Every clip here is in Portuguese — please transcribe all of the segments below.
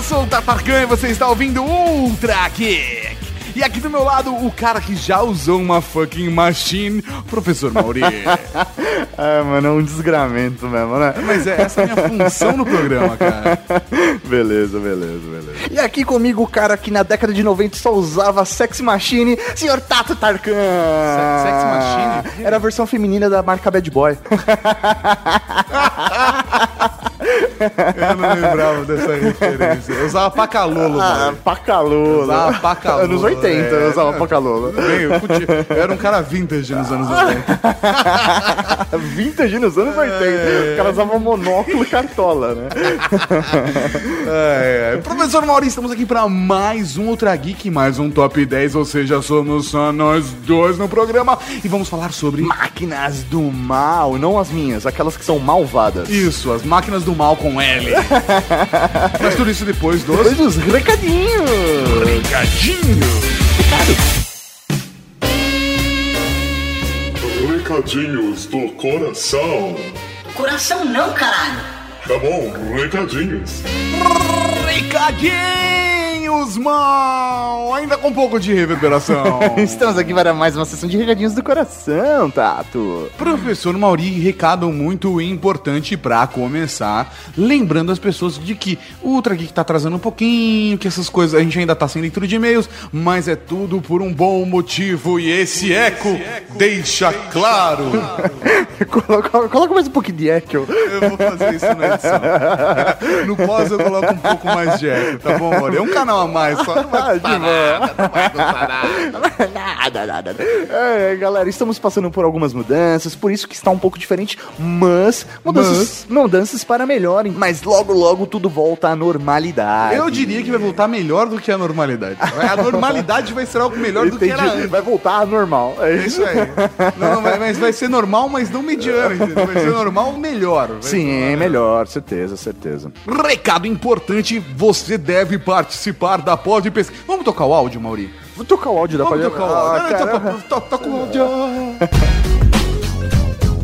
Eu sou o Tatarkan e você está ouvindo Ultra Geek! E aqui do meu lado, o cara que já usou uma fucking machine, professor Mauri. ah, mano, é um desgramento mesmo, né? Mas é, essa é a minha função no programa, cara. beleza, beleza, beleza. E aqui comigo o cara que na década de 90 só usava Sex Machine, senhor Tato Tarkan. Se sex Machine? Era a versão feminina da marca Bad Boy. Eu não lembrava dessa referência. Eu usava Pacalolo, Ah, Pacalolo. Usava Pacalolo. Anos 80 é, eu usava Pacalolo. Bem, eu, eu, era um cara vintage nos anos 80. vintage nos anos 80. É... O cara usava monóculo e cartola, né? é, é. Professor Maurício, estamos aqui para mais um Ultra Geek, mais um Top 10, ou seja, somos só nós dois no programa e vamos falar sobre máquinas do mal, não as minhas, aquelas que são malvadas. Isso, as máquinas do mal com L. Mas tudo isso depois dos... Depois dos recadinhos. Recadinhos. Recadinhos do coração. Coração não, caralho. Tá bom, recadinhos. Recadinhos! Recadinhos, mal! Ainda com um pouco de reverberação. Estamos aqui para mais uma sessão de recadinhos do coração, Tato. Professor Mauri, recado muito importante para começar. Lembrando as pessoas de que o Ultra Geek tá atrasando um pouquinho, que essas coisas a gente ainda tá sem leitura de e-mails, mas é tudo por um bom motivo e esse eco, esse eco deixa claro. coloca, coloca, mais um pouquinho de eco. Eu vou fazer isso na edição. no pós eu coloco um pouco mais de eco, tá bom, Mauri? É um canal a mais, só não vai nada, não vai nada. nada, nada. É, galera, estamos passando por algumas mudanças, por isso que está um pouco diferente, mas mudanças, mas... mudanças para melhor, mas logo, logo tudo volta à normalidade. Eu diria que vai voltar melhor do que a normalidade. A normalidade vai ser algo melhor do que era antes. Vai voltar a normal. É isso, aí. Não, mas vai ser normal, mas não mediano, entendeu? Vai ser normal melhor. Sim, melhor, certeza, certeza. Recado importante, você deve participar da Pod Pesquisa. Vamos tocar o áudio, Mauri? Vou tocar o áudio da Vamos tocar o áudio. Ah, toca, toca o áudio.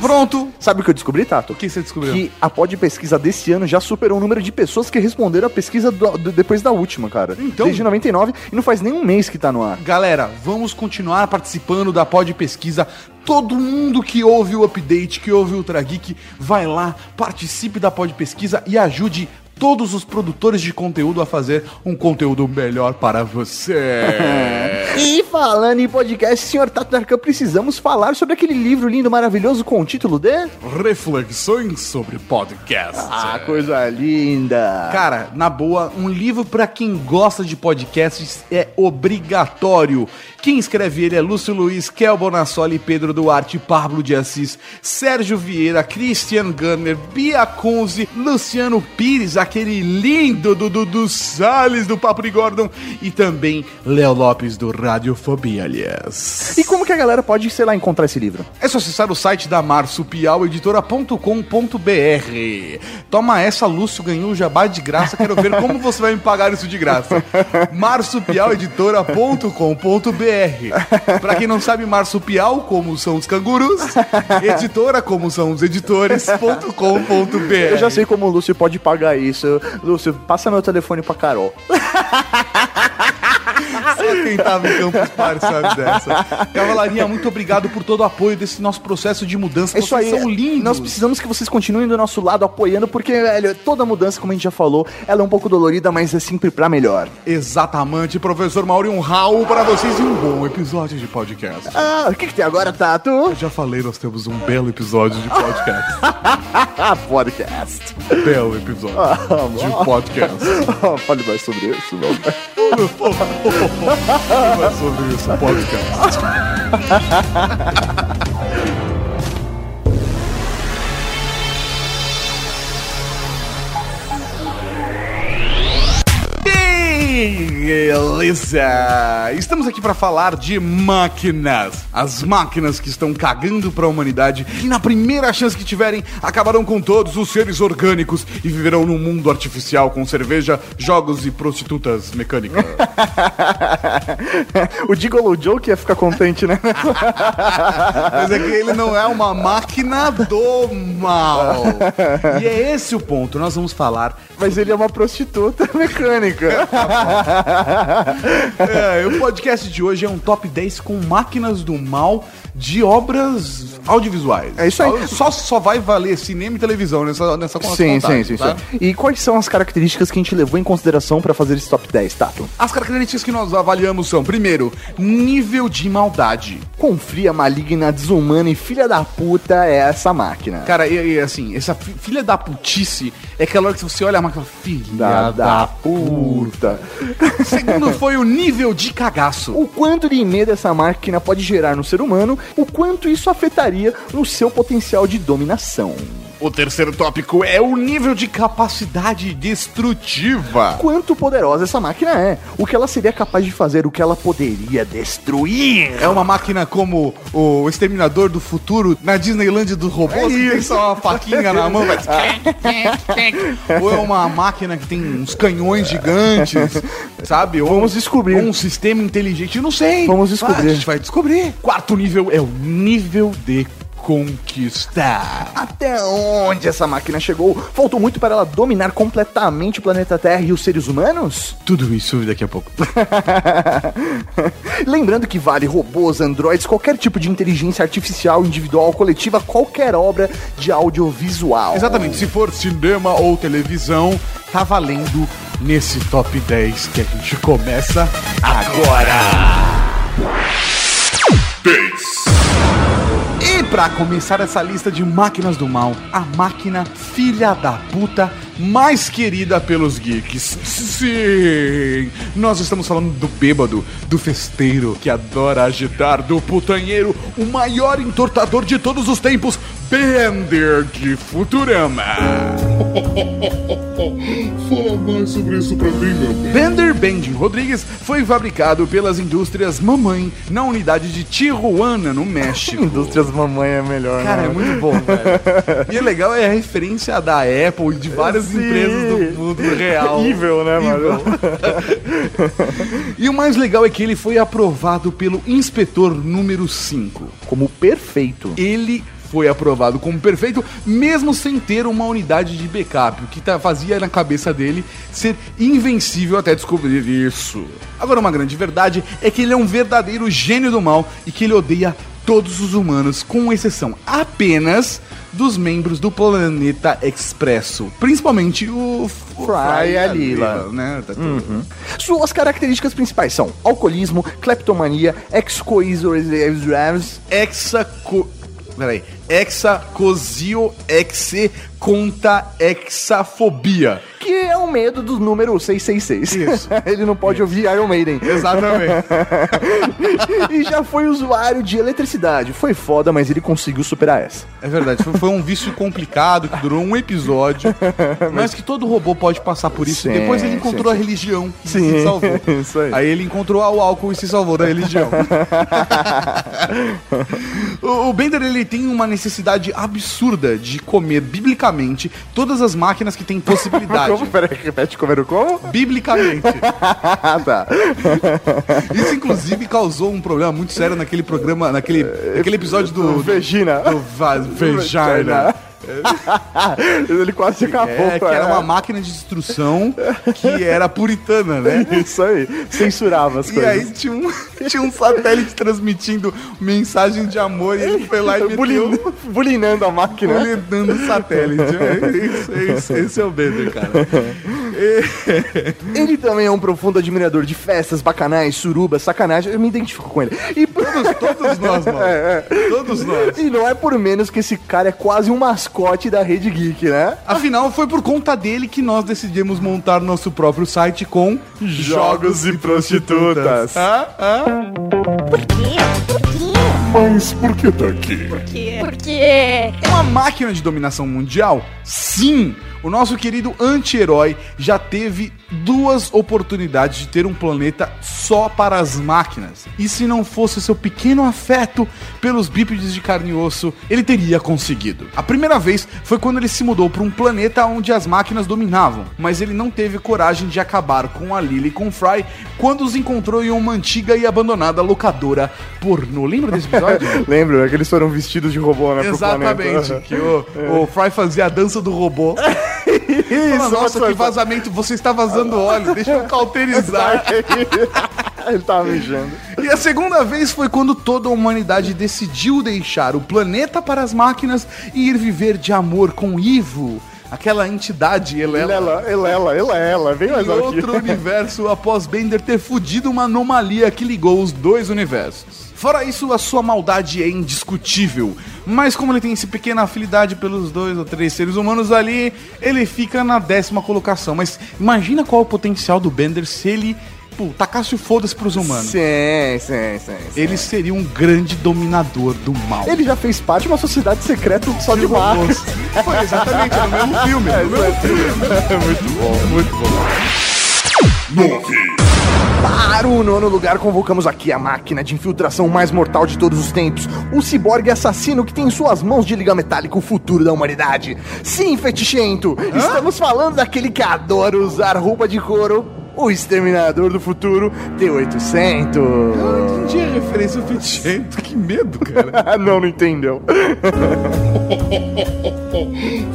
Pronto. Sabe o que eu descobri, Tato? O que você descobriu? Que a pod pesquisa desse ano já superou o número de pessoas que responderam a pesquisa do, do, depois da última, cara. Então, Desde 99 e não faz nem um mês que tá no ar. Galera, vamos continuar participando da pod pesquisa todo mundo que ouve o update, que ouve o Ultra Geek, vai lá, participe da pod pesquisa e ajude todos os produtores de conteúdo a fazer um conteúdo melhor para você. e falando em podcast, senhor Tato Darkan, precisamos falar sobre aquele livro lindo, maravilhoso com o título de Reflexões sobre Podcast. Ah, coisa linda. Cara, na boa, um livro para quem gosta de podcasts é obrigatório. Quem escreve ele é Lúcio Luiz, Kel Bonassoli, Pedro Duarte, Pablo de Assis, Sérgio Vieira, Christian Gunner, Bia Conze, Luciano Pires, aquele lindo do Dudu Salles do Papo de Gordon e também Léo Lopes do Radiofobia, aliás. E como que a galera pode, sei lá, encontrar esse livro? É só acessar o site da marsupialeditora.com.br. Toma essa, Lúcio ganhou o jabá de graça, quero ver como você vai me pagar isso de graça. marsupialeditora.com.br Pra quem não sabe, marsupial, como são os cangurus, editora, como são os editores.com.br. Eu já sei como o Lúcio pode pagar isso. Lúcio, passa meu telefone pra Carol. Só quem tava em Party sabe dessa. Cavalaria, muito obrigado por todo o apoio desse nosso processo de mudança. É isso aí. Vocês são lindos. Nós precisamos que vocês continuem do nosso lado apoiando, porque, velho, toda mudança, como a gente já falou, ela é um pouco dolorida, mas é sempre pra melhor. Exatamente, professor Mauri, um Raul para vocês e um bom episódio de podcast. Ah, o que, que tem agora, Tato? Eu já falei, nós temos um belo episódio de podcast. Ah, podcast. belo episódio de podcast. Fale mais sobre isso, não. Sobre isso, podcast. Beleza! Estamos aqui para falar de máquinas. As máquinas que estão cagando para a humanidade e na primeira chance que tiverem acabarão com todos os seres orgânicos e viverão num mundo artificial com cerveja, jogos e prostitutas mecânicas. o Gigolo Joe que ia ficar contente, né? Mas é que ele não é uma máquina do mal. E é esse o ponto. Nós vamos falar. Mas ele é uma prostituta mecânica. É, o podcast de hoje é um top 10 com máquinas do mal de obras audiovisuais. É isso aí. Só, só vai valer cinema e televisão nessa, nessa Sim, sim, contagem, sim, tá? sim. E quais são as características que a gente levou em consideração pra fazer esse top 10, Tato? As características que nós avaliamos são, primeiro, nível de maldade. Quão fria, maligna, desumana e filha da puta é essa máquina? Cara, e, e, assim, essa fi- filha da putice é aquela hora que você olha a máquina e fala, filha Da, da, da puta. Segundo foi o nível de cagaço. O quanto de medo essa máquina pode gerar no ser humano, o quanto isso afetaria no seu potencial de dominação. O terceiro tópico é o nível de capacidade destrutiva. Quanto poderosa essa máquina é, o que ela seria capaz de fazer, o que ela poderia destruir. É uma máquina como o Exterminador do Futuro na Disneyland dos robôs, que tem só uma faquinha na mão, vai... Ou é uma máquina que tem uns canhões gigantes, sabe? Ou, Vamos descobrir. Ou um sistema inteligente, eu não sei. Vamos descobrir. Ah, a gente vai descobrir. Quarto nível é o nível de conquistar. Até onde essa máquina chegou? Faltou muito para ela dominar completamente o planeta Terra e os seres humanos? Tudo isso daqui a pouco. Lembrando que vale robôs, androides, qualquer tipo de inteligência artificial, individual, coletiva, qualquer obra de audiovisual. Exatamente, se for cinema ou televisão, tá valendo nesse top 10 que a gente começa agora. 10. Pra começar essa lista de máquinas do mal, a máquina filha da puta mais querida pelos geeks. Sim! Nós estamos falando do bêbado, do festeiro que adora agitar, do putanheiro, o maior entortador de todos os tempos, Bender de Futurama. Fala mais sobre isso pra mim, meu bem. Bender Bending Rodrigues foi fabricado pelas indústrias Mamãe na unidade de Tijuana, no México. Indústrias mamãe é melhor, Cara, é né? muito bom, velho. E é legal, é a referência da Apple e de várias Sim. empresas do mundo real. Evil, né, mano? E o mais legal é que ele foi aprovado pelo inspetor número 5. Como perfeito. Ele foi aprovado como perfeito, mesmo sem ter uma unidade de backup, o que tá- fazia na cabeça dele ser invencível até descobrir isso. Agora, uma grande verdade é que ele é um verdadeiro gênio do mal e que ele odeia todos os humanos, com exceção apenas dos membros do Planeta Expresso, principalmente o Fry e a Lila. né? Tá tudo- Suas características principais são alcoolismo, cleptomania, excoisoreserves, Hexaco... Peraí. Hexacosio exe conta hexafobia. que é o medo do número 666. Isso. Ele não pode ouvir Iron Maiden. Exatamente. e já foi usuário de eletricidade. Foi foda, mas ele conseguiu superar essa. É verdade, foi, um vício complicado que durou um episódio, mas que todo robô pode passar por isso. Sim, Depois ele encontrou sim, a religião e Sim, se salvou. isso aí. ele encontrou o álcool e se salvou da religião. o, o Bender ele tem uma necessidade absurda de comer biblicamente todas as máquinas que têm possibilidade. Como? Peraí, repete comer como? Biblicamente. Ah, tá. Isso, inclusive, causou um problema muito sério naquele programa, naquele, naquele episódio do. Vegina. do Va- Vagina. Ele quase acabou. É, que era uma máquina de destruição que era puritana, né? Isso aí, censurava as E coisas. aí tinha um, tinha um satélite transmitindo mensagem de amor e ele foi lá e meteu Bulin- Bulinando a máquina. Bulinando o satélite. É isso, é isso, esse é o Bender, cara. Ele também é um profundo admirador de festas, bacanais, surubas, sacanagem. Eu me identifico com ele. E, Todos, todos nós, mano. Todos nós. e não é por menos que esse cara é quase um mascote da Rede Geek, né? Afinal, foi por conta dele que nós decidimos montar nosso próprio site com Jogos e prostitutas. Ah, ah. Por quê? Por quê? Mas por que tá aqui? Por quê? Por quê? É uma máquina de dominação mundial? Sim! O nosso querido anti-herói já teve duas oportunidades de ter um planeta só para as máquinas. E se não fosse seu pequeno afeto pelos bípedes de carne e osso, ele teria conseguido. A primeira vez foi quando ele se mudou para um planeta onde as máquinas dominavam, mas ele não teve coragem de acabar com a Lily e com o Fry quando os encontrou em uma antiga e abandonada locadora pornô. Lembra desse episódio? Lembra é que eles foram vestidos de robô, né? Exatamente, que o, o Fry fazia a dança do robô. Isso, Fala, Nossa, que vazamento, você está vazando óleo, deixa eu cauterizar. Ele tava mijando. E a segunda vez foi quando toda a humanidade decidiu deixar o planeta para as máquinas e ir viver de amor com Ivo, aquela entidade elela. Elela, elela, elela, vem mais Em aqui. outro universo após Bender ter fudido uma anomalia que ligou os dois universos. Fora isso, a sua maldade é indiscutível. Mas como ele tem essa pequena afinidade pelos dois ou três seres humanos ali, ele fica na décima colocação. Mas imagina qual é o potencial do Bender se ele pô, tacasse o foda-se pros humanos. Sim, sim, sim, sim. Ele seria um grande dominador do mal. Ele já fez parte de uma sociedade secreta só de robôs. Foi exatamente, é no mesmo filme. no mesmo filme. muito bom, muito bom. Nove. Para o nono lugar, convocamos aqui a máquina de infiltração mais mortal de todos os tempos, o ciborgue assassino que tem em suas mãos de liga metálica o futuro da humanidade. Sim, fetichento, estamos falando daquele que adora usar roupa de couro, o exterminador do futuro, T-800. Eu entendi a referência ao fetichento. Que medo, cara. Não, não entendeu.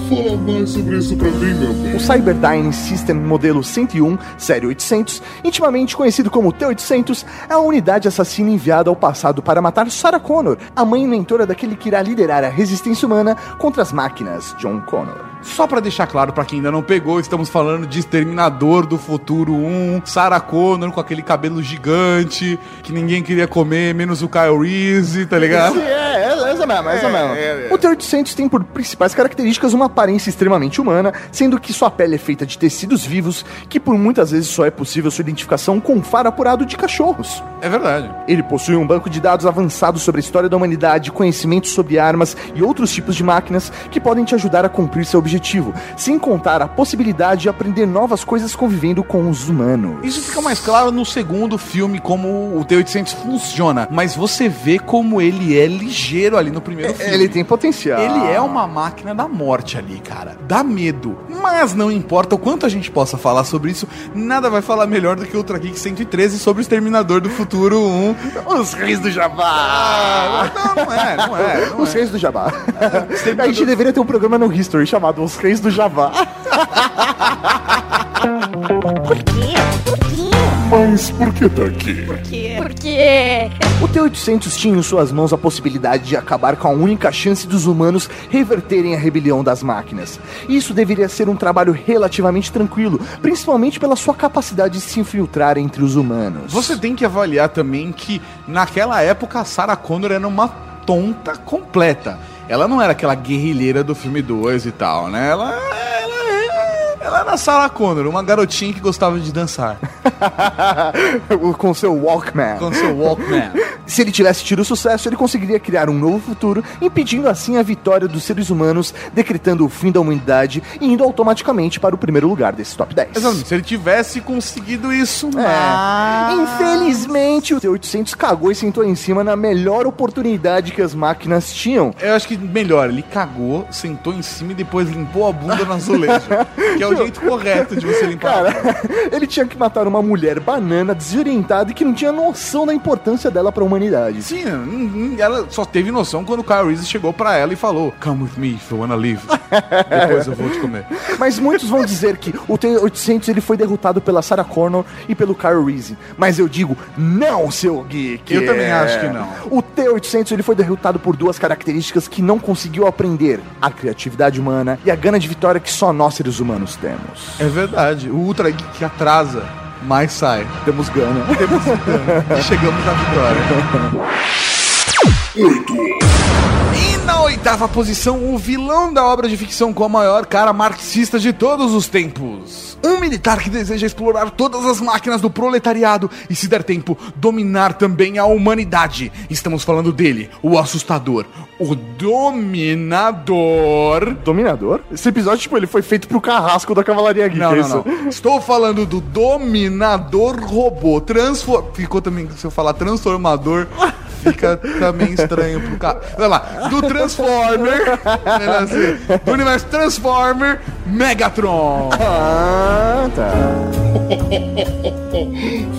Fala mais sobre isso pra mim, meu bem. O Cyberdyne System modelo 101, série 800, intimamente conhecido como T-800, é a unidade assassina enviada ao passado para matar Sarah Connor, a mãe mentora daquele que irá liderar a resistência humana contra as máquinas, John Connor. Só pra deixar claro pra quem ainda não pegou, estamos falando de Exterminador do Futuro 1, Sarah Connor com aquele cabelo gigante que ninguém queria comer, menos o Kyle Reese, tá ligado? É, é essa mesmo, essa É, mesmo. é, é. O T-800 tem por principais características uma aparência extremamente humana, sendo que sua pele é feita de tecidos vivos, que por muitas vezes só é possível sua identificação com faro apurado de cachorros. É verdade. Ele possui um banco de dados avançado sobre a história da humanidade, conhecimentos sobre armas e outros tipos de máquinas que podem te ajudar a cumprir seu objetivo, sem contar a possibilidade de aprender novas coisas convivendo com os humanos. Isso fica mais claro no segundo filme, como o T-800 funciona. Mas você vê como ele é ligeiro ali no primeiro filme. Ele tem potencial. Ele é uma máquina da morte ali, cara. Dá medo. Mas não importa o quanto a gente possa falar sobre isso, nada vai falar melhor do que Ultra Geek 113 sobre o Exterminador do Futuro 1. Os reis do Jabá! Ah, não, não é, não é. Não Os é. reis do Jabá. a gente deveria ter um programa no History chamado Os Reis do Jabá. Por quê? Mas por que tá aqui? Por quê? Por quê? O T-800 tinha em suas mãos a possibilidade de acabar com a única chance dos humanos reverterem a rebelião das máquinas. Isso deveria ser um trabalho relativamente tranquilo, principalmente pela sua capacidade de se infiltrar entre os humanos. Você tem que avaliar também que naquela época a Sarah Connor era uma tonta completa. Ela não era aquela guerrilheira do filme 2 e tal, né? Ela, ela, era a Sarah Connor, uma garotinha que gostava de dançar com seu Walkman. com seu Walkman. Se ele tivesse tido sucesso, ele conseguiria criar um novo futuro, impedindo assim a vitória dos seres humanos, decretando o fim da humanidade e indo automaticamente para o primeiro lugar desse top 10. Exatamente. Se ele tivesse conseguido isso, É. mas... Infelizmente, o T-800 cagou e sentou em cima na melhor oportunidade que as máquinas tinham. Eu acho que melhor, ele cagou, sentou em cima e depois limpou a bunda no azulejo. que é o jeito correto de você limpar a Cara, ele tinha que matar uma mulher banana desorientada e que não tinha noção da importância dela para a humanidade. Humanidade. Sim, ela só teve noção quando o Kyle Reese chegou pra ela e falou: Come with me if you wanna live. Depois eu vou te comer. Mas muitos vão dizer que o T-800 ele foi derrotado pela Sarah Connor e pelo Kyle Reese. Mas eu digo, não, seu geek. Eu também acho que não. O T-800 ele foi derrotado por duas características que não conseguiu aprender: a criatividade humana e a gana de vitória que só nós seres humanos temos. É verdade, o Ultra Geek atrasa, mas sai. Temos gana. Temos e chegamos à vitória. Na oitava posição, o vilão da obra de ficção com a maior cara marxista de todos os tempos. Um militar que deseja explorar todas as máquinas do proletariado e, se der tempo, dominar também a humanidade. Estamos falando dele, o assustador, o dominador. Dominador? Esse episódio, tipo, ele foi feito pro carrasco da Cavalaria Geek. Não, é não, isso? não. Estou falando do dominador robô. Transfor... Ficou também, se eu falar transformador, fica também estranho pro cara. Vai lá. Do Transformer. assim, do universo Transformer Megatron. Ah, tá.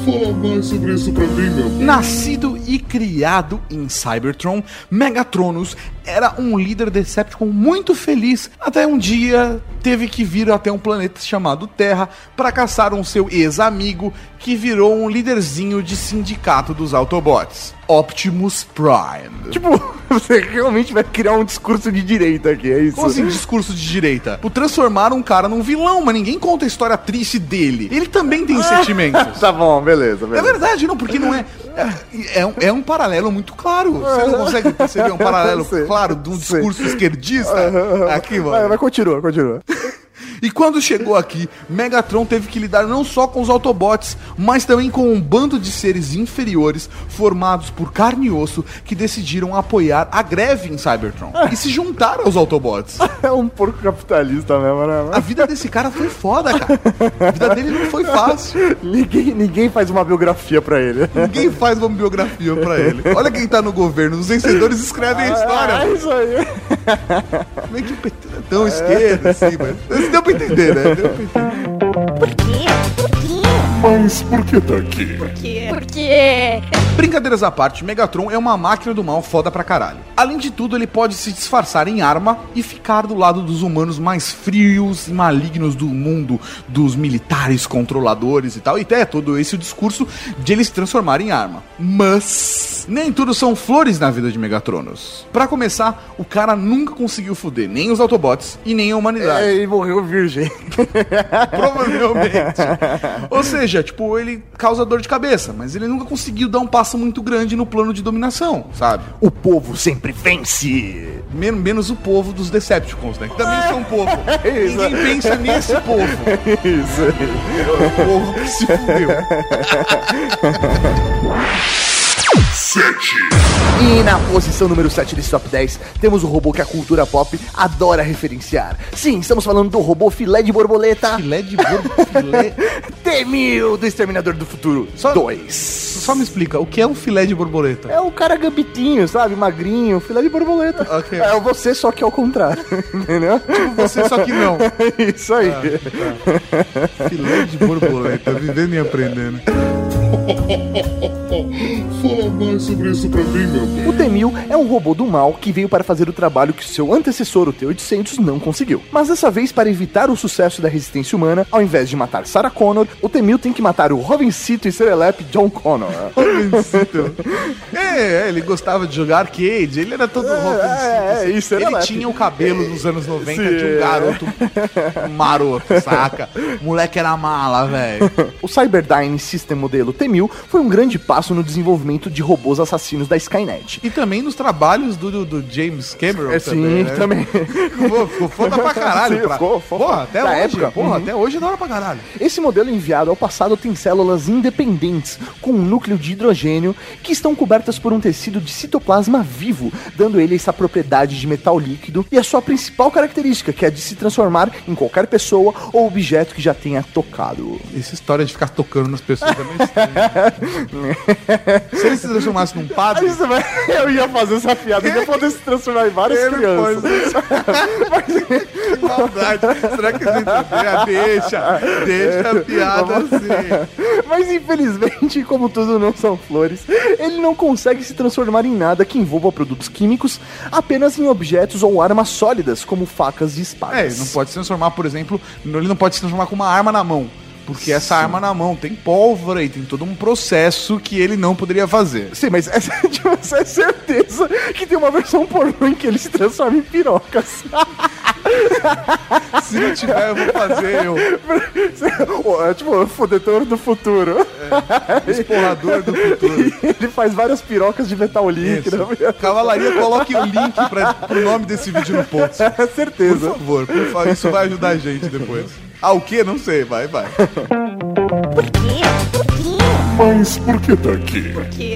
Fala mais sobre isso pra mim, meu bem. Nascido e criado em Cybertron, Megatronus era um líder Decepticon muito feliz, até um dia teve que vir até um planeta chamado Terra para caçar um seu ex-amigo que virou um líderzinho de sindicato dos Autobots, Optimus Prime. Tipo, você realmente vai criar um discurso de direita aqui, é isso? Como assim, discurso de direita? Por transformar um cara num vilão, mas ninguém conta a história triste dele. Ele também tem sentimentos. Tá bom, beleza, É beleza. verdade, não, porque não é. É, é um, é um paralelo muito claro. Você não consegue perceber um paralelo. claro de um discurso esquerdista? Aqui, Vai, mano. vai, continua, continua. E quando chegou aqui, Megatron teve que lidar não só com os Autobots, mas também com um bando de seres inferiores formados por carne e osso que decidiram apoiar a greve em Cybertron e se juntaram aos Autobots. É um porco capitalista mesmo, né? A vida desse cara foi foda, cara. A vida dele não foi fácil. Ninguém, ninguém faz uma biografia pra ele. Ninguém faz uma biografia pra ele. Olha quem tá no governo. Os vencedores escrevem a É história. isso aí. Meio que PT é tão esquerda, assim, mas. Deu pra entender, né? Deu pra entender. Por quê? Por quê? Mas por que tá aqui? Por quê? Brincadeiras à parte, Megatron é uma máquina do mal foda pra caralho. Além de tudo, ele pode se disfarçar em arma e ficar do lado dos humanos mais frios e malignos do mundo, dos militares controladores e tal. E até todo esse o discurso de ele se transformar em arma. Mas nem tudo são flores na vida de Megatronos. Pra começar, o cara nunca conseguiu foder nem os Autobots e nem a humanidade. É, ele morreu virgem. Provavelmente. Ou seja, tipo, ele causa dor de cabeça, mas ele nunca conseguiu dar um passo muito grande no plano de dominação, sabe? O povo sempre vence. Men- menos o povo dos Decepticons, né? Que também são um povo. Isso. Ninguém pensa nesse povo. Isso aí. É o povo que se fudeu. E na posição número 7 desse top 10, temos o robô que a cultura pop adora referenciar. Sim, estamos falando do robô filé de borboleta Filé de borbo, filé... T-1000 do Exterminador do Futuro Só- 2. Só me explica, o que é um filé de borboleta? É o cara gambitinho, sabe? Magrinho, filé de borboleta. Ok. É você, só que ao contrário. Entendeu? Você só que não. Isso aí. Filé de borboleta, vivendo e aprendendo. Fala mais sobre isso pra mim, meu bem. O T-1000 é um robô do mal que veio para fazer o trabalho que seu antecessor, o T-800, não conseguiu. Mas dessa vez, para evitar o sucesso da resistência humana, ao invés de matar Sarah Connor, o T-1000 tem que matar o Robincito e Serelep John Connor. É, é, ele gostava de jogar arcade, ele era todo roupa é, é, isso era Ele tinha o cabelo dos anos 90 Sim, de um é. garoto maroto, saca? O moleque era mala, velho. O Cyberdyne System modelo T-1000 foi um grande passo no desenvolvimento de robôs assassinos da Skynet. E também nos trabalhos do, do, James Cameron É, também, sim, né? também. Ficou, ficou foda pra caralho. Sim, pra... ficou foda. Porra, até Da hoje. época. Porra, Uhum. até hoje é da hora pra caralho. Esse modelo enviado ao passado tem células independentes, com um núcleo de hidrogênio, que estão cobertas por um tecido de citoplasma vivo, dando ele essa propriedade de metal líquido e a sua principal característica, que é a de se transformar em qualquer pessoa ou objeto que já tenha tocado. Essa história de ficar tocando nas pessoas é meio estranha. se, ele, se transformasse num padre, Eu ia fazer essa piada, ele ia poder se transformar em várias ele crianças. que maldade. Será que a gente deixa? Deixa a piada assim. Mas infelizmente, como tudo não são flores, ele não consegue se transformar em nada que envolva produtos químicos, apenas em objetos ou armas sólidas, como facas e espadas. É, ele não pode se transformar, por exemplo, ele não pode se transformar com uma arma na mão. Porque essa arma na mão tem pólvora e tem todo um processo que ele não poderia fazer. Sim, mas é, tipo, você é certeza que tem uma versão pornô em que ele se transforma em pirocas. Se não tiver, eu vou fazer eu. é tipo, o fodetor do futuro. Esporrador do futuro. Ele faz várias pirocas de metal líquido. Cavalaria, coloque o link pra, pro nome desse vídeo no post. É Por certeza. favor, por favor, isso vai ajudar a gente depois. Ah, o que? Não sei, vai, vai. Por quê? Por quê? Mas por que tá aqui?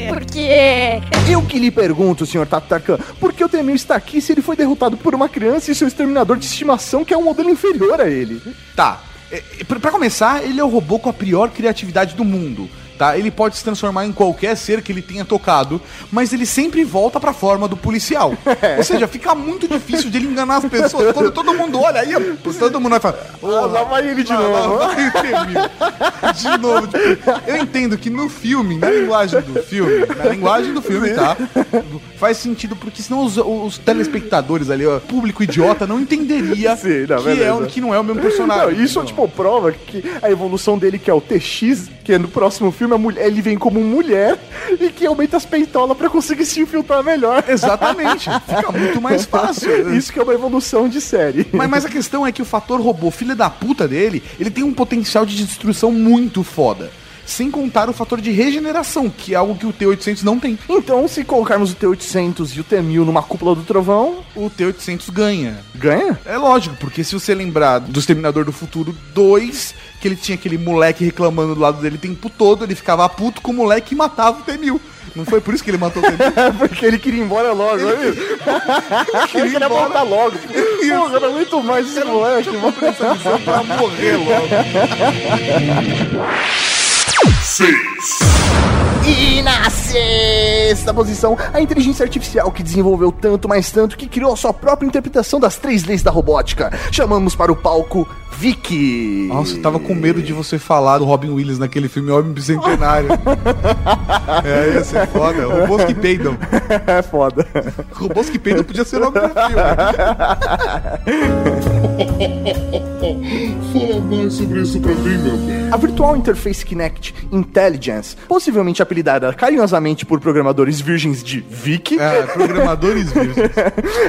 Por quê? Eu que lhe pergunto, senhor Tatarkan, por que o Temil está aqui se ele foi derrotado por uma criança e seu exterminador de estimação que é um modelo inferior a ele? Tá. É, é, pra, pra começar, ele é o robô com a pior criatividade do mundo. Tá? Ele pode se transformar em qualquer ser que ele tenha tocado, mas ele sempre volta pra forma do policial. Ou seja, fica muito difícil de ele enganar as pessoas. Quando todo mundo olha aí, todo mundo vai falar. Ah, lá vai ele de Lá- lá novo. o Temil. De novo. eu entendo que no filme, na linguagem do filme, na linguagem do filme, tá? Faz sentido, porque senão os, os telespectadores ali, ó, público idiota, não entenderia Sim, não, que, é, o- que não é o mesmo personagem. Não, isso, Não. tipo, prova que a evolução dele, que é o TX, que é no próximo filme, a mulher, ele vem como mulher e que aumenta as peitolas pra conseguir se infiltrar melhor. Exatamente. Fica muito mais fácil. Isso que é uma evolução de série. Mas, mas a questão é que o fator robô, filha da puta dele, ele tem um potencial de destruição muito foda. Sem contar o fator de regeneração, que é algo que o T-800 não tem. Então, se colocarmos o T-800 e o T-1000 numa cúpula do trovão, O T-800 ganha. ganha? É lógico, porque se você lembrar do Exterminador do Futuro 2, que ele tinha aquele moleque reclamando do lado dele o tempo todo, ele ficava puto com o moleque e matava o T-1000. Não foi por isso que ele matou o T-1000? Porque ele queria ir embora logo, né? Ele queria ir queria voltar logo. Porra, eu não aguento mais esse moleque. mano. pra morrer logo. E na sexta posição, a inteligência artificial que desenvolveu tanto, mais tanto, que criou a sua própria interpretação das três leis da robótica. Chamamos para o palco Vicky. Nossa, eu tava com medo de você falar do Robin Williams naquele filme Homem Bicentenário. é, ia ser foda. Robôs que peidam. É foda. Robôs que peidam podia ser o nome do filme. Fala mais sobre isso pra mim, meu bem. A Virtual Interface Kinect Intelligence, possivelmente apelidada carinhosamente por programadores virgens de Vicky, É, programadores virgens.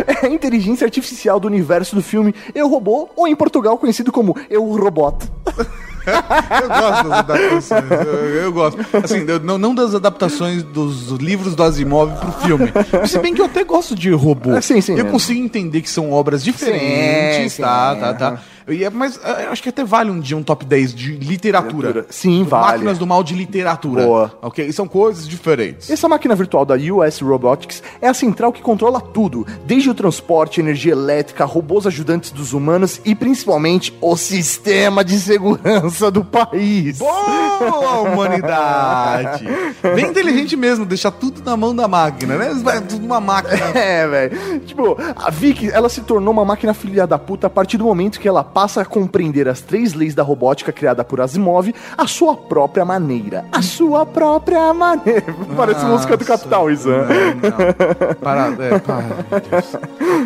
é a inteligência artificial do universo do filme Eu Robô, ou em Portugal conhecido como Eu Robot. Eu gosto das adaptações. Eu, eu gosto. Assim, eu- não, não das adaptações dos livros do Asimov pro filme. Se bem que eu até gosto de robô. Ah, sim, sim, Eu é. consigo entender que são obras diferentes, Sim, tá, sim, tá, tá. E é- Mas eu acho que até vale um dia um top 10 de literatura. Literatura. Sim, vale. Máquinas do mal de literatura. Boa. Ok? São coisas diferentes. Essa máquina virtual da US Robotics é a central que controla tudo, desde o transporte, energia elétrica, robôs ajudantes dos humanos e principalmente o sistema de segurança do país. Boa, humanidade! Bem inteligente mesmo, deixar tudo na mão da máquina, né? Vai tudo numa máquina. É, velho. Tipo, a Vicky, ela se tornou uma máquina filha da puta a partir do momento que ela passa a compreender as três leis da robótica criada por Asimov à sua própria maneira. A sua própria maneira. Parece música do Nossa, Capital, Isan. Não, não. Para, é, para.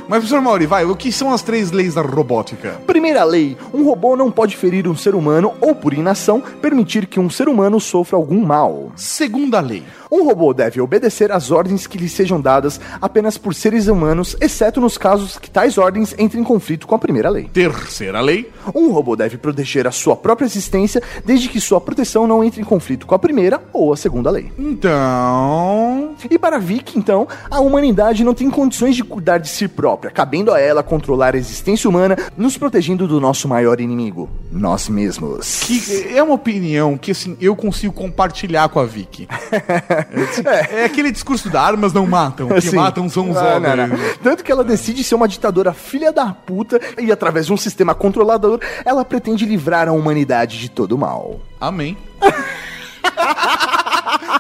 Mas, professor Mauri, vai, o que são as três leis da robótica? Primeira lei: um robô não pode ferir um ser humano ou, por inação, permitir que um ser humano sofra algum mal. Segunda lei. Um robô deve obedecer às ordens que lhe sejam dadas apenas por seres humanos, exceto nos casos que tais ordens entrem em conflito com a primeira lei. Terceira lei. Um robô deve proteger a sua própria existência desde que sua proteção não entre em conflito com a primeira ou a segunda lei. Então. E para Vic, então, a humanidade não tem condições de cuidar de si própria, cabendo a ela controlar a existência humana, nos protegendo do nosso maior inimigo, nós mesmos. Que é uma opinião que, assim, eu consigo compartilhar com a Vicky. É, é aquele discurso da armas não matam, o que Sim. matam são os Ah, não. Tanto que ela decide ser uma ditadora filha da puta e, através de um sistema controlador, ela pretende livrar a humanidade de todo o mal. Amém.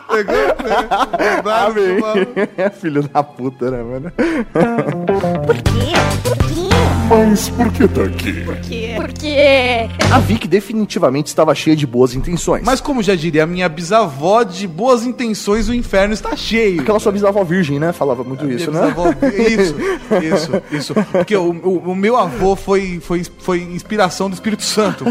Pegou? É, Amém. Filho da puta, né, mano? Por quê? Por quê? Mas por que tá aqui? Porque. A Vic definitivamente estava cheia de boas intenções. Mas como já diria a minha bisavó, de boas intenções o inferno está cheio. Aquela sua bisavó virgem, né? Falava muito isso, Minha né? bisavó- Isso, isso, isso. Porque o, o- o meu avô foi, foi, foi inspiração do Espírito Santo.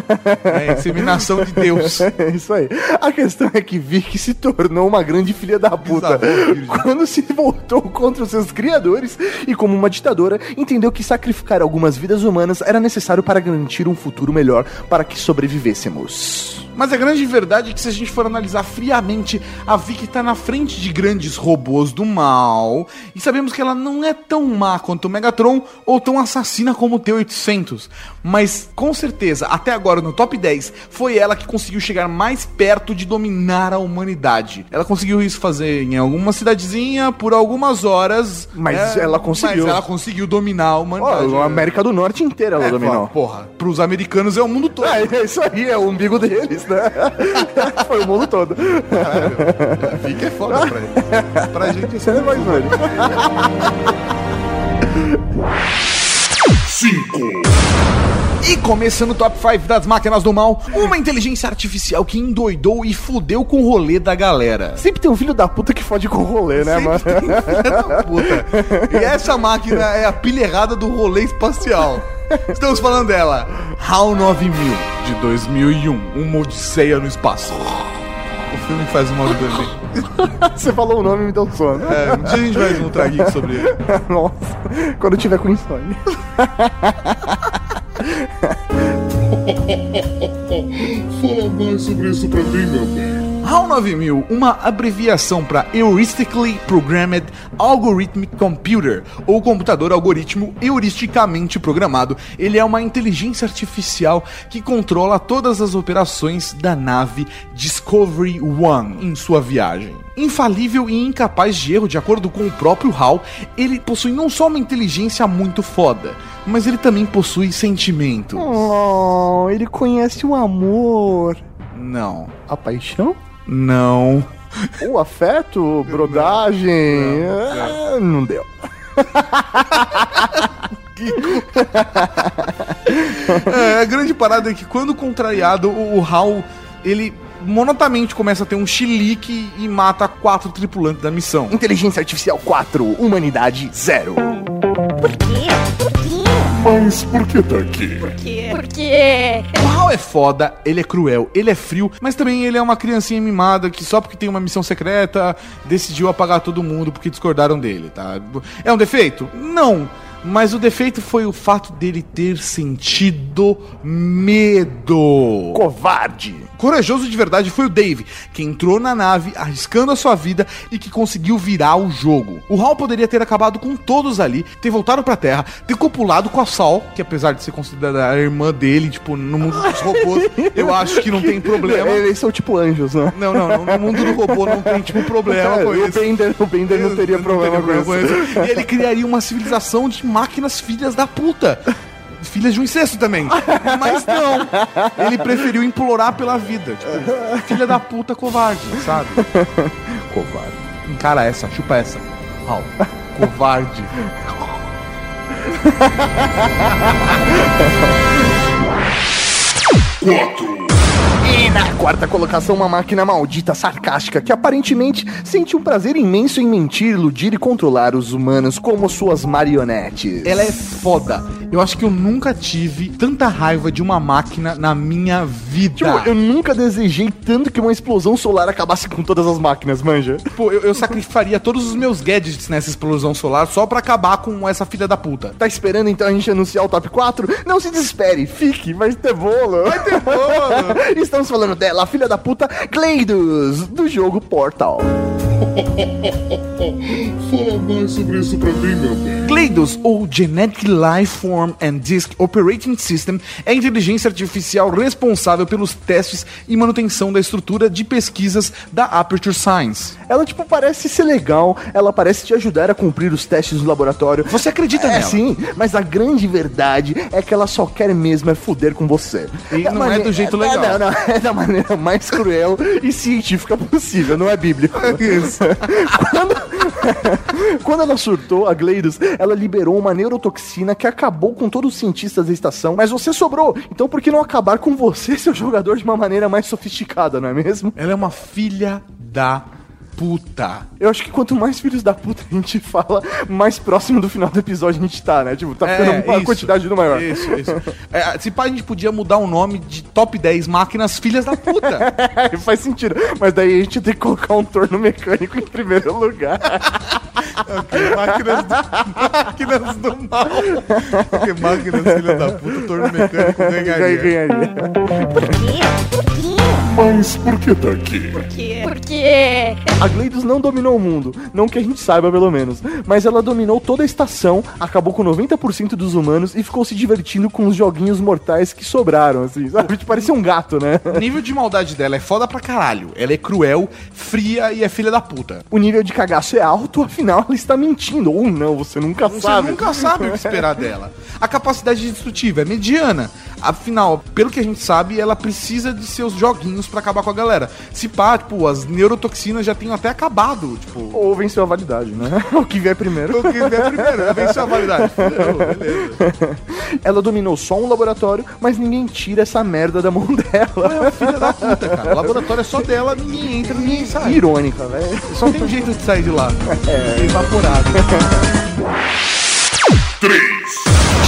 É, inseminação de Deus. É isso aí. A questão é que Vic se tornou uma grande filha da puta Bisavó quando se voltou contra os seus criadores e, como uma ditadora, entendeu que sacrificar algumas vidas humanas era necessário para garantir um futuro melhor para que sobrevivêssemos. Mas a grande verdade é que se a gente for analisar friamente, a Vicky tá na frente de grandes robôs do mal. E sabemos que ela não é tão má quanto o Megatron ou tão assassina como o T-800. Mas com certeza, até agora no top 10, foi ela que conseguiu chegar mais perto de dominar a humanidade. Ela conseguiu isso fazer em alguma cidadezinha por algumas horas. Mas né? ela conseguiu. Mas ela conseguu dominar a humanidade. Ó, a América do Norte inteira ela É, dominou. Porra, pros americanos é o mundo todo. É, é isso aí, é o umbigo deles, né? Foi o mundo todo. Caralho, Vicky é foda pra ele. Pra gente isso É, mas, mano. 5, E começando o top 5 das máquinas do mal, uma inteligência artificial que endoidou e fudeu com o rolê da galera. Sempre tem um filho da puta que fode com o rolê, né, mano? Sempre tem filha da puta. E essa máquina é a pilha errada do rolê espacial. Estamos falando dela, HAL 9000, de 2001, uma odisseia no espaço. O filme que faz mal de dormir. Você falou o nome e me deu sono. É, um dia a gente vai um traguinho sobre ele. Nossa, quando eu tiver com insônia. fala mais sobre isso pra mim, meu bem. HAL 9000, uma abreviação para Heuristically Programmed Algorithmic Computer, ou computador algoritmo heuristicamente programado. Ele é uma inteligência artificial que controla todas as operações da nave Discovery One em sua viagem. Infalível e incapaz de erro, de acordo com o próprio HAL, ele possui não só uma inteligência muito foda, mas ele também possui sentimentos. Oh, ele conhece o amor. Não, A paixão? Não. O afeto? Brodagem? Ah, Não deu. É, a grande parada é que quando contrariado, o, o Hal, ele monotamente começa a ter um chilique e mata quatro tripulantes da missão. Inteligência Artificial 4, Humanidade 0. Por quê? Por quê? Mas por que tá aqui? Porque. O Hal é foda, ele é cruel, ele é frio, mas também ele é uma criancinha mimada que só porque tem uma missão secreta decidiu apagar todo mundo porque discordaram dele, tá? É um defeito? Não. Mas o defeito foi o fato dele ter sentido medo. Covarde. Corajoso de verdade foi o Dave, que entrou na nave arriscando a sua vida e que conseguiu virar o jogo. O Hal poderia ter acabado com todos ali, ter voltado pra Terra, ter copulado com a Sol, que apesar de ser considerada a irmã dele, tipo, no mundo dos robôs, eu acho que não tem problema. Eles são tipo anjos, né? Não, não, não, no mundo do robô não tem, tipo, problema É, com o isso. Bender, o Bender não teria problema com isso. E ele criaria uma civilização de máquinas filhas da puta. Filhas de um incesto também. Mas não. Ele preferiu implorar pela vida. Tipo, filha da puta covarde, sabe? Covarde. Encara essa, chupa essa. Raul. Covarde. Quatro, na quarta colocação, uma máquina maldita sarcástica que aparentemente sente um prazer imenso em mentir, iludir e controlar os humanos como suas marionetes. Ela é foda. Eu acho que eu nunca tive tanta raiva de uma máquina na minha vida. Tipo, eu nunca desejei tanto que uma explosão solar acabasse com todas as máquinas, manja. Pô, eu, eu sacrificaria todos os meus gadgets nessa explosão solar só pra acabar com essa filha da puta. Tá esperando então a gente anunciar o top 4? Não se desespere, fique, vai ter bolo. Vai ter bolo. Estamos falando dela, a filha da puta Gleidos, do jogo Portal. Fala mais sobre isso pra mim, meu bem. GLaDOS, ou Genetic Life Form and Disk Operating System, é a inteligência artificial responsável pelos testes e manutenção da estrutura de pesquisas da Aperture Science. Ela, tipo, parece ser legal, ela parece te ajudar a cumprir os testes no laboratório. Você acredita É nela? sim, mas a grande verdade é que ela só quer mesmo é fuder com você. E Da não é do jeito é- legal. Não, não, é da maneira mais cruel e científica possível, não é bíblico. Isso. Quando, quando ela surtou, a GLaDOS, ela liberou uma neurotoxina que acabou com todos os cientistas da estação, mas você sobrou. Então por que não acabar com você, seu jogador, de uma maneira mais sofisticada, não é mesmo? Ela é uma filha da puta. Eu acho que quanto mais filhos da puta a gente fala, mais próximo do final do episódio a gente tá, né? Tipo, tá ficando uma É, isso. quantidade do maior. Isso, isso. É, se pá, a gente podia mudar o nome de top 10 máquinas filhas da puta. Faz sentido. Mas daí a gente tem que colocar um torno mecânico em primeiro lugar. máquinas, do, máquinas do mal. Porque máquinas filhas da puta, torno mecânico ganharia. Ganharia. Por quê? Por quê? Mas por que tá aqui? Por quê? A GLaDOS não dominou o mundo, não que a gente saiba pelo menos, mas ela dominou toda a estação, acabou com 90% dos humanos e ficou se divertindo com os joguinhos mortais que sobraram, assim, sabe? Tipo, parecia um gato, né? O nível de maldade dela é foda pra caralho. Ela é cruel, fria e é filha da puta. O nível de cagaço é alto, afinal ela está mentindo, ou não, você nunca Você sabe. nunca sabe o que esperar dela. A capacidade destrutiva é mediana. Afinal, pelo que a gente sabe, ela precisa de seus joguinhos pra acabar com a galera. Se pá, tipo, as neurotoxinas já tinham até acabado. Tipo, Ou venceu a validade, né? o que vier primeiro. o que vier primeiro, ela venceu a validade. Beleza. Ela dominou só um laboratório, mas ninguém tira essa merda da mão dela. É filha da puta, cara. O laboratório é só dela, ninguém entra, ninguém sai. Irônica, velho. Só tem um jeito de sair de lá. É. Evaporado.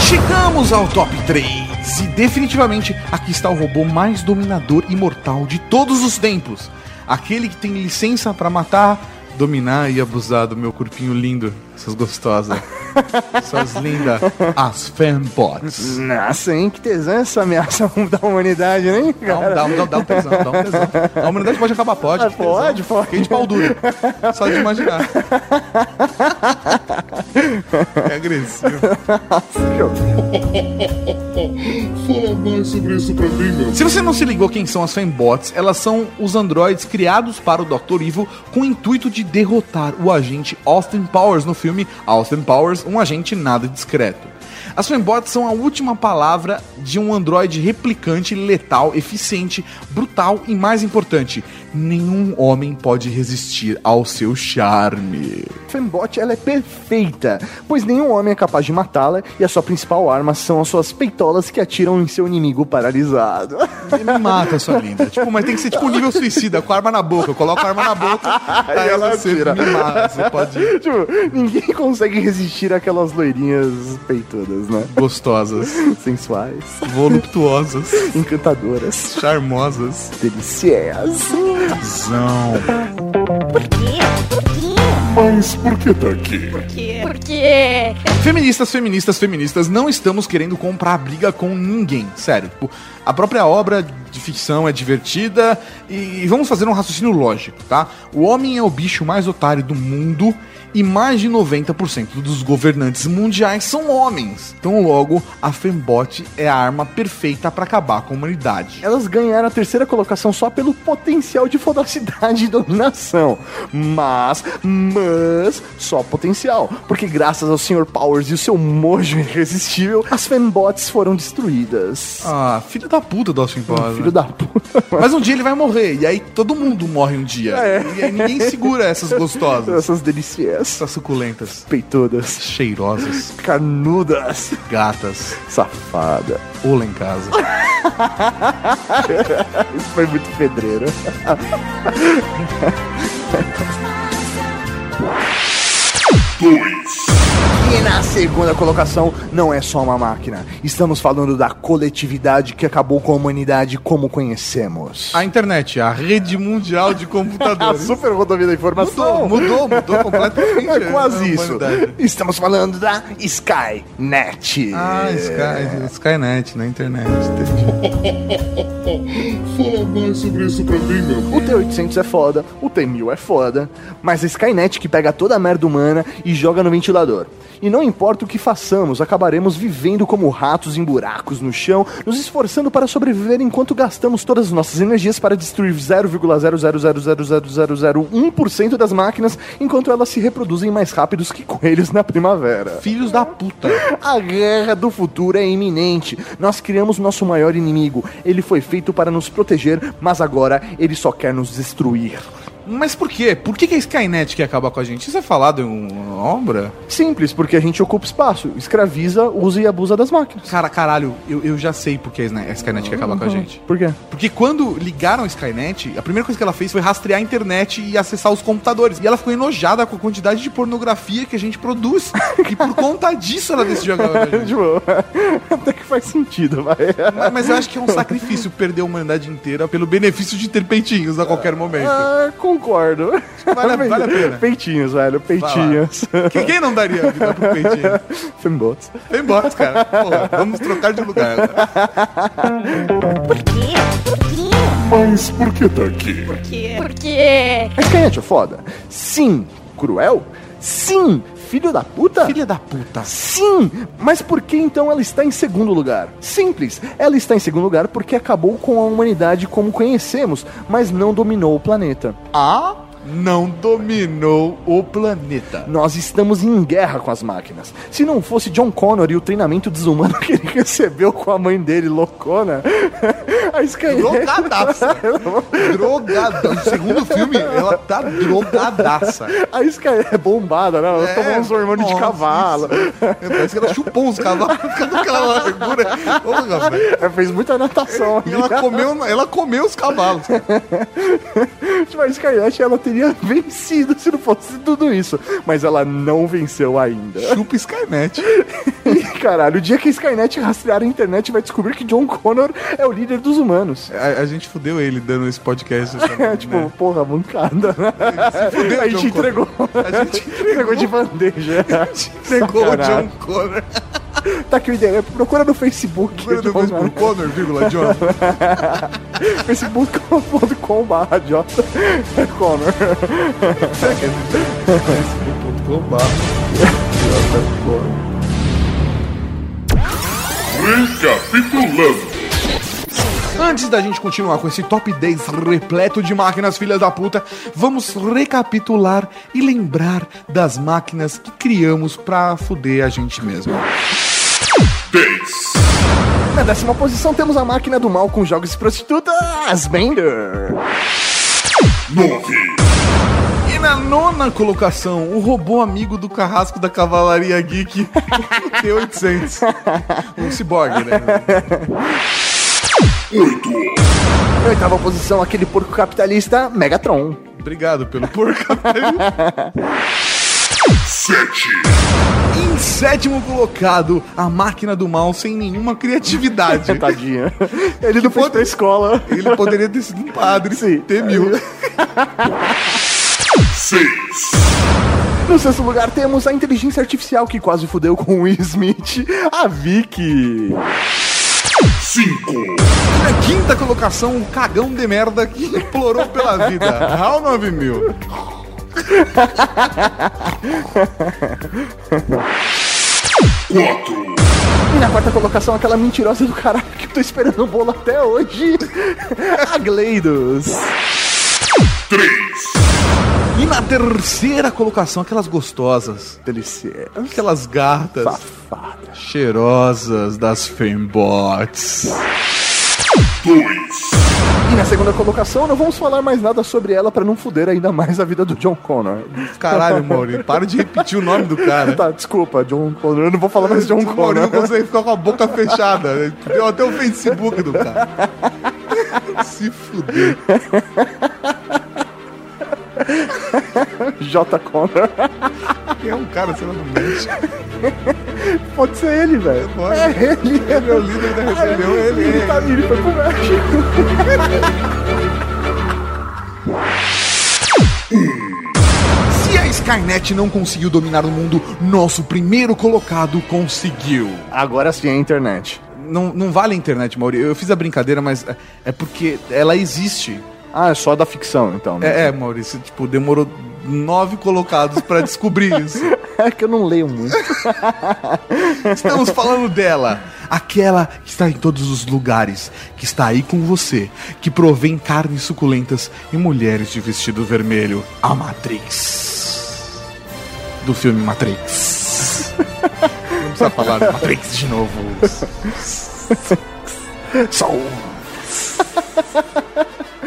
Chegamos ao top 3. E definitivamente aqui está o robô mais dominador e mortal de todos os tempos. Aquele que tem licença pra matar, dominar e abusar do meu corpinho lindo. Essas gostosas. Essas lindas. As fanbots. Nossa, hein? Que tesão essa ameaça da humanidade, né, um, cara? dá, um, dá, um- dá um tesão, dá um tesão. A humanidade pode acabar, pode. Ah, pode, tesão. pode. Fiquei de pau duro. Só de imaginar. É agressivo. Fala mais sobre isso pra mim, meu. Se você não se ligou quem são as fanbots, elas são os androides criados para o Dr. Evil com o intuito de derrotar o agente Austin Powers no filme Austin Powers, um agente nada discreto. As fanbots são a última palavra de um androide replicante, letal, eficiente, brutal e mais importante, nenhum homem pode resistir ao seu charme. Fembot, ela é perfeita, pois nenhum homem é capaz de matá-la e a sua principal arma são as suas peitolas que atiram em seu inimigo paralisado. Me mata, sua linda. Tipo, mas tem que ser tipo um nível suicida, com a arma na boca. Eu coloco a arma na boca, aí ela você me mata. Você pode tipo, ninguém consegue resistir àquelas loirinhas peitudas, né? gostosas, Sensuais, voluptuosas, encantadoras, charmosas. deliciosas. Zão. Por quê? Por quê? Mas por que tá aqui? Por quê? Feministas, feministas, feministas, não estamos querendo comprar briga com ninguém. Sério. A própria obra de ficção é divertida e vamos fazer um raciocínio lógico, tá? O homem é o bicho mais otário do mundo e mais de 90% dos governantes mundiais são homens. Então, logo, a Fembot é a arma perfeita para acabar com a humanidade. Elas ganharam a terceira colocação só pelo potencial de fodacidade e dominação. Mas, mas, só potencial. Porque graças ao Sr. Powers e o seu mojo irresistível, as fanbots foram destruídas. Ah, filho da puta do Austin Powers. Filho da puta. Mas um dia ele vai morrer, e aí todo mundo morre um dia. É. E aí ninguém segura essas gostosas, Essas delicias. essas suculentas, Peitudas. cheirosas, Carnudas. gatas, Safada. ou lá em casa. Isso foi muito pedreiro. Na segunda colocação, não é só uma máquina. Estamos falando da coletividade que acabou com a humanidade como conhecemos. A internet, a rede mundial de A computadores. super rodovia da informação. Mudou, mudou, mudou completamente. É quase a isso. humanidade. Estamos falando da Skynet. Ah, Sky, Skynet na internet. Fala mais sobre isso pra mim, meu O T-800 é foda, o T-1000 é foda, mas a Skynet que pega toda a merda humana e joga no ventilador. E não importa o que façamos, acabaremos vivendo como ratos em buracos no chão, nos esforçando para sobreviver enquanto gastamos todas as nossas energias para destruir 0,0000001% das máquinas, enquanto elas se reproduzem mais rápidos que coelhos na primavera. Filhos da puta. A guerra do futuro é iminente. Nós criamos nosso maior inimigo. Ele foi feito para nos proteger, mas agora ele só quer nos destruir. Mas por quê? Por que, que a Skynet quer acabar com a gente? Isso é falado em uma obra? Simples, porque a gente ocupa espaço, escraviza, usa e abusa das máquinas. Cara, caralho, eu, eu já sei por que a Skynet quer acabar com a gente. Por quê? Porque quando ligaram a Skynet, a primeira coisa que ela fez foi rastrear a internet e acessar os computadores. E ela ficou enojada com a quantidade de pornografia que a gente produz. e por conta disso ela decidiu acabar com a gente. Tipo, até que faz sentido, vai. Mas, mas eu acho que é um sacrifício perder a humanidade inteira pelo benefício de ter peitinhos a qualquer momento. Ah, concordo. Vale a- vale a pena. Peitinhos, velho, peitinhos. Quem, quem não daria vida pro peitinho? Fembots. Embora, cara. Porra, vamos trocar de lugar. Por quê? Por quê? Mas por que tá aqui? Por quê? A Skynet é foda? Sim. Cruel? Sim. Filho da puta? Filha da puta. Sim, mas por que então ela está em segundo lugar? Simples, ela está em segundo lugar porque acabou com a humanidade como conhecemos, mas não dominou o planeta. A não dominou o planeta. Nós estamos em guerra com as máquinas. Se não fosse John Connor e o treinamento desumano que ele recebeu com a mãe dele, loucona, a Skynet... Drogadaça. Drogada. No segundo filme, ela tá drogadaça. A Skynet é bombada, né? Ela tomou uns hormônios de nossa, cavalo. isso. Parece que ela chupou uns cavalos. Aquela largura? Ela fez muita natação. E ela comeu, ela comeu os cavalos. Tipo, a Skynet ela teria vencido se não fosse tudo isso. Mas ela não venceu ainda. Chupa Skynet. E, caralho, o dia que a Skynet rastrear a internet vai descobrir que John Connor é o líder dos humanos. A, a gente fudeu ele dando esse podcast. É, tipo, né? porra, mancada, né? fudeu, a gente John entregou. A gente entregou de bandeja. entregou o. John Connor. Tá aqui o endereço. Procura no Facebook. Procura John por Connor. Connor, vírgula, John. facebook.com barra J Connor. Recapitulando. Antes da gente continuar com esse top 10 repleto de máquinas filhas da puta, vamos recapitular e lembrar das máquinas que criamos pra fuder a gente mesmo. 10. Na décima posição temos a máquina do mal com jogos de prostitutas, Bender. 9. E na nona colocação, o robô amigo do carrasco da Cavalaria Geek, o T-800. Um ciborgue, né? 8. Na oitava posição, aquele porco capitalista, Megatron. Obrigado pelo porco. 7. Em sétimo colocado, a máquina do mal sem nenhuma criatividade. Tadinha. Ele não foi pra escola. Ele poderia ter sido um padre, Sim. ter mil. 6. No sexto lugar, temos a inteligência artificial que quase fudeu com o Will Smith, a Vicky. 5. Na quinta colocação, o cagão de merda que implorou pela vida. HAL 9000. 4. E na quarta colocação, aquela mentirosa do caralho que eu tô esperando o bolo até hoje, a Gleidos. 3. E na terceira colocação, aquelas gostosas. Delicioso. Aquelas gatas Safada. cheirosas das fembots. 2. Na segunda colocação, não vamos falar mais nada sobre ela pra não fuder ainda mais a vida do John Connor. Caralho, Maurinho, para de repetir o nome do cara. Tá, desculpa, John Connor. Eu não vou falar mais John O Maurinho Connor. consegue ficar com a boca fechada. Deu até o Facebook do cara. Se fuder. J. Connor. É um cara, sei lá, no mente. Pode ser ele, velho. Pode. É ele. Ele é o líder da rebelião, ele, Ele, ele. tá, ele foi pro México. Se a Skynet não conseguiu dominar o mundo, nosso primeiro colocado conseguiu. Agora sim é a internet. Não, não vale a internet, Mauri. Eu fiz a brincadeira, mas é- é porque ela existe. Ah, é só da ficção, então. né? É, é Maurício, tipo, demorou nove colocados pra descobrir isso. É que eu não leio muito. Estamos falando dela, aquela que está em todos os lugares, que está aí com você, que provém carnes suculentas e mulheres de vestido vermelho, a Matrix. Do filme Matrix. Não precisa falar de Matrix de novo. Só um.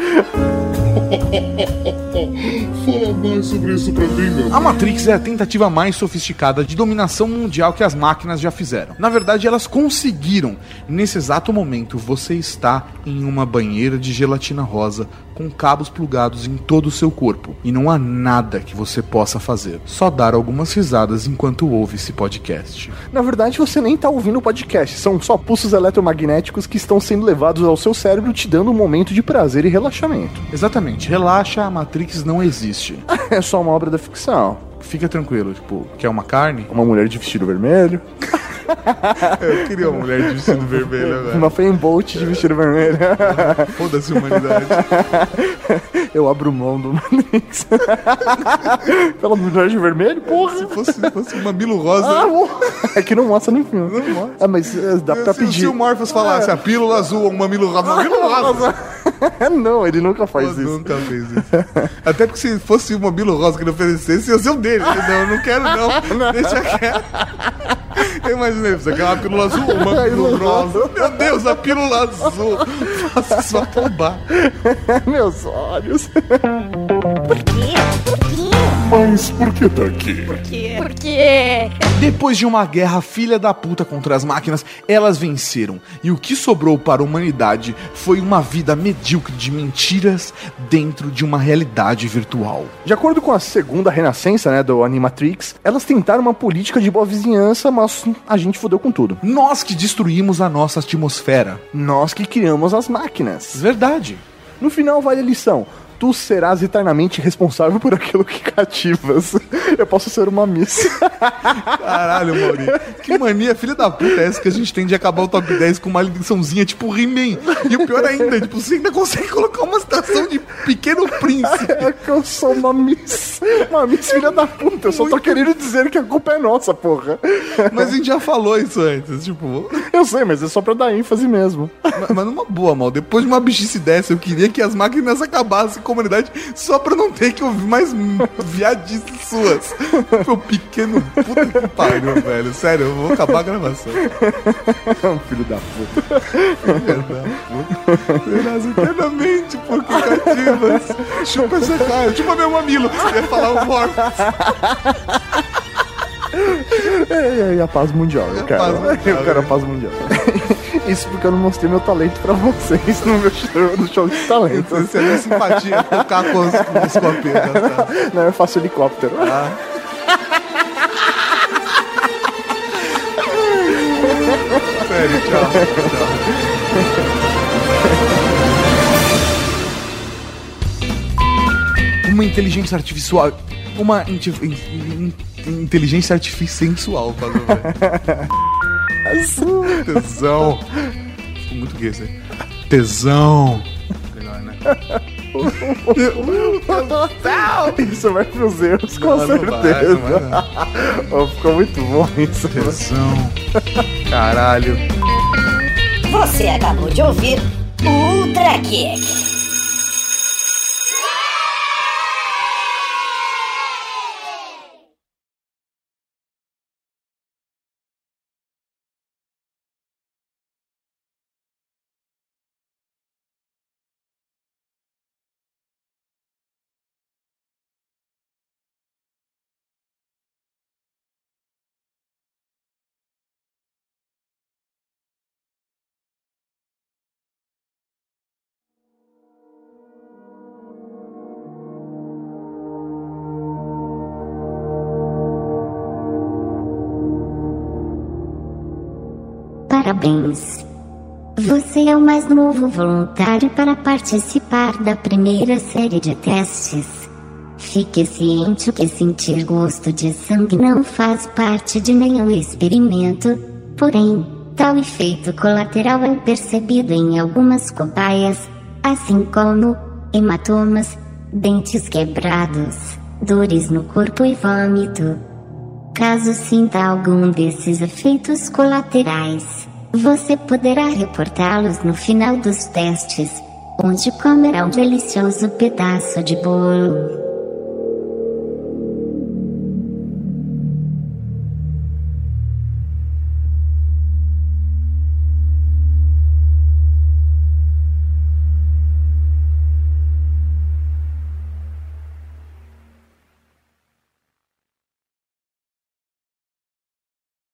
Yeah. Fala mais sobre isso pra mim, meu A Matrix é a tentativa mais sofisticada de dominação mundial que as máquinas já fizeram. Na verdade, elas conseguiram. Nesse exato momento, você está em uma banheira de gelatina rosa com cabos plugados em todo o seu corpo. E não há nada que você possa fazer. Só dar algumas risadas enquanto ouve esse podcast. Na verdade, você nem tá ouvindo o podcast. São só pulsos eletromagnéticos que estão sendo levados ao seu cérebro, te dando um momento de prazer e relaxamento. Exatamente, relaxa, a Matrix não existe. É só uma obra da ficção. Fica tranquilo, tipo, quer uma carne? Uma mulher de vestido vermelho. Eu queria uma mulher de vestido vermelho, velho. Uma Fame Bolt de vestido vermelho. Foda-se a humanidade. Eu abro mão do Matrix. Pela mulher de vermelho? Porra! Se fosse, se fosse um mamilo rosa. Ah. É que não mostra no filme. Não mostra. Ah, mas é, dá pra se, pedir. se o Morpheus falasse a pílula azul ou um mamilo rosa, mamilo rosa. não, ele nunca faz Eu isso. nunca fez isso. Até porque se fosse o mamilo rosa que ele oferecesse, ia ser o dele. Não, eu não quero não. Deixa quieto. Eu imaginei, você quer uma pílula azul ou uma pílula rosa? Meu Deus, a pílula azul. Faça só tombar. Meus olhos. Mas por que tá aqui? Por quê? Depois de uma guerra filha da puta contra as máquinas, elas venceram. E o que sobrou para a humanidade foi uma vida medíocre de mentiras dentro de uma realidade virtual. De acordo com a segunda renascença, né, do Animatrix, elas tentaram uma política de boa vizinhança, mas a gente fodeu com tudo. Nós que destruímos a nossa atmosfera. Nós que criamos as máquinas. Verdade. No final vale a lição. Tu serás eternamente responsável por aquilo que cativas. Eu posso ser uma miss. Caralho, Mauri. Que mania filha da puta é essa que a gente tem de acabar o top 10 com uma ligaçãozinha tipo He-Man? E o pior ainda, tipo, você ainda consegue colocar uma citação de Pequeno Príncipe. É que eu sou uma miss. Uma miss filha da puta. Eu só tô querendo dizer que a culpa é nossa, porra. Mas a gente já falou isso antes, tipo... Eu sei, mas é só pra dar ênfase mesmo. Mas mas numa boa, mal. Depois de uma bichice dessa, eu queria que as máquinas acabassem com a humanidade só pra não ter que ouvir mais viadices suas. Meu pequeno puta que pariu, velho. Sério, eu vou acabar a gravação. Filho da puta. Serás eternamente porque cativas. Chupa essa cara, chupa meu mamilo. Você ia falar o morto. É, é, a paz mundial. Eu a quero, paz mundial, eu quero a é. paz mundial. Isso porque eu não mostrei meu talento pra vocês no meu show, no show de talentos. Você é simpatia tocar com os, com os copinhos. Tá? Não, eu faço helicóptero. Sério, tchau. tchau. Uma inteligência artificial. Uma in- inteligência artificial, falou, velho. Tesão. Muito gay isso aí. Tesão. Melhor, né? Isso vai pros erros, com Não, não vai, certeza. não vai, não. Oh, ficou muito bom isso. Tesão. Caralho. Você acabou de ouvir o Ultra Kick. Parabéns! Você é o mais novo voluntário para participar da primeira série de testes. Fique ciente que sentir gosto de sangue não faz parte de nenhum experimento, porém, tal efeito colateral é percebido em algumas cobaias, assim como hematomas, dentes quebrados, dores no corpo e vômito. Caso sinta algum desses efeitos colaterais, você poderá reportá-los no final dos testes, onde comerá um delicioso pedaço de bolo.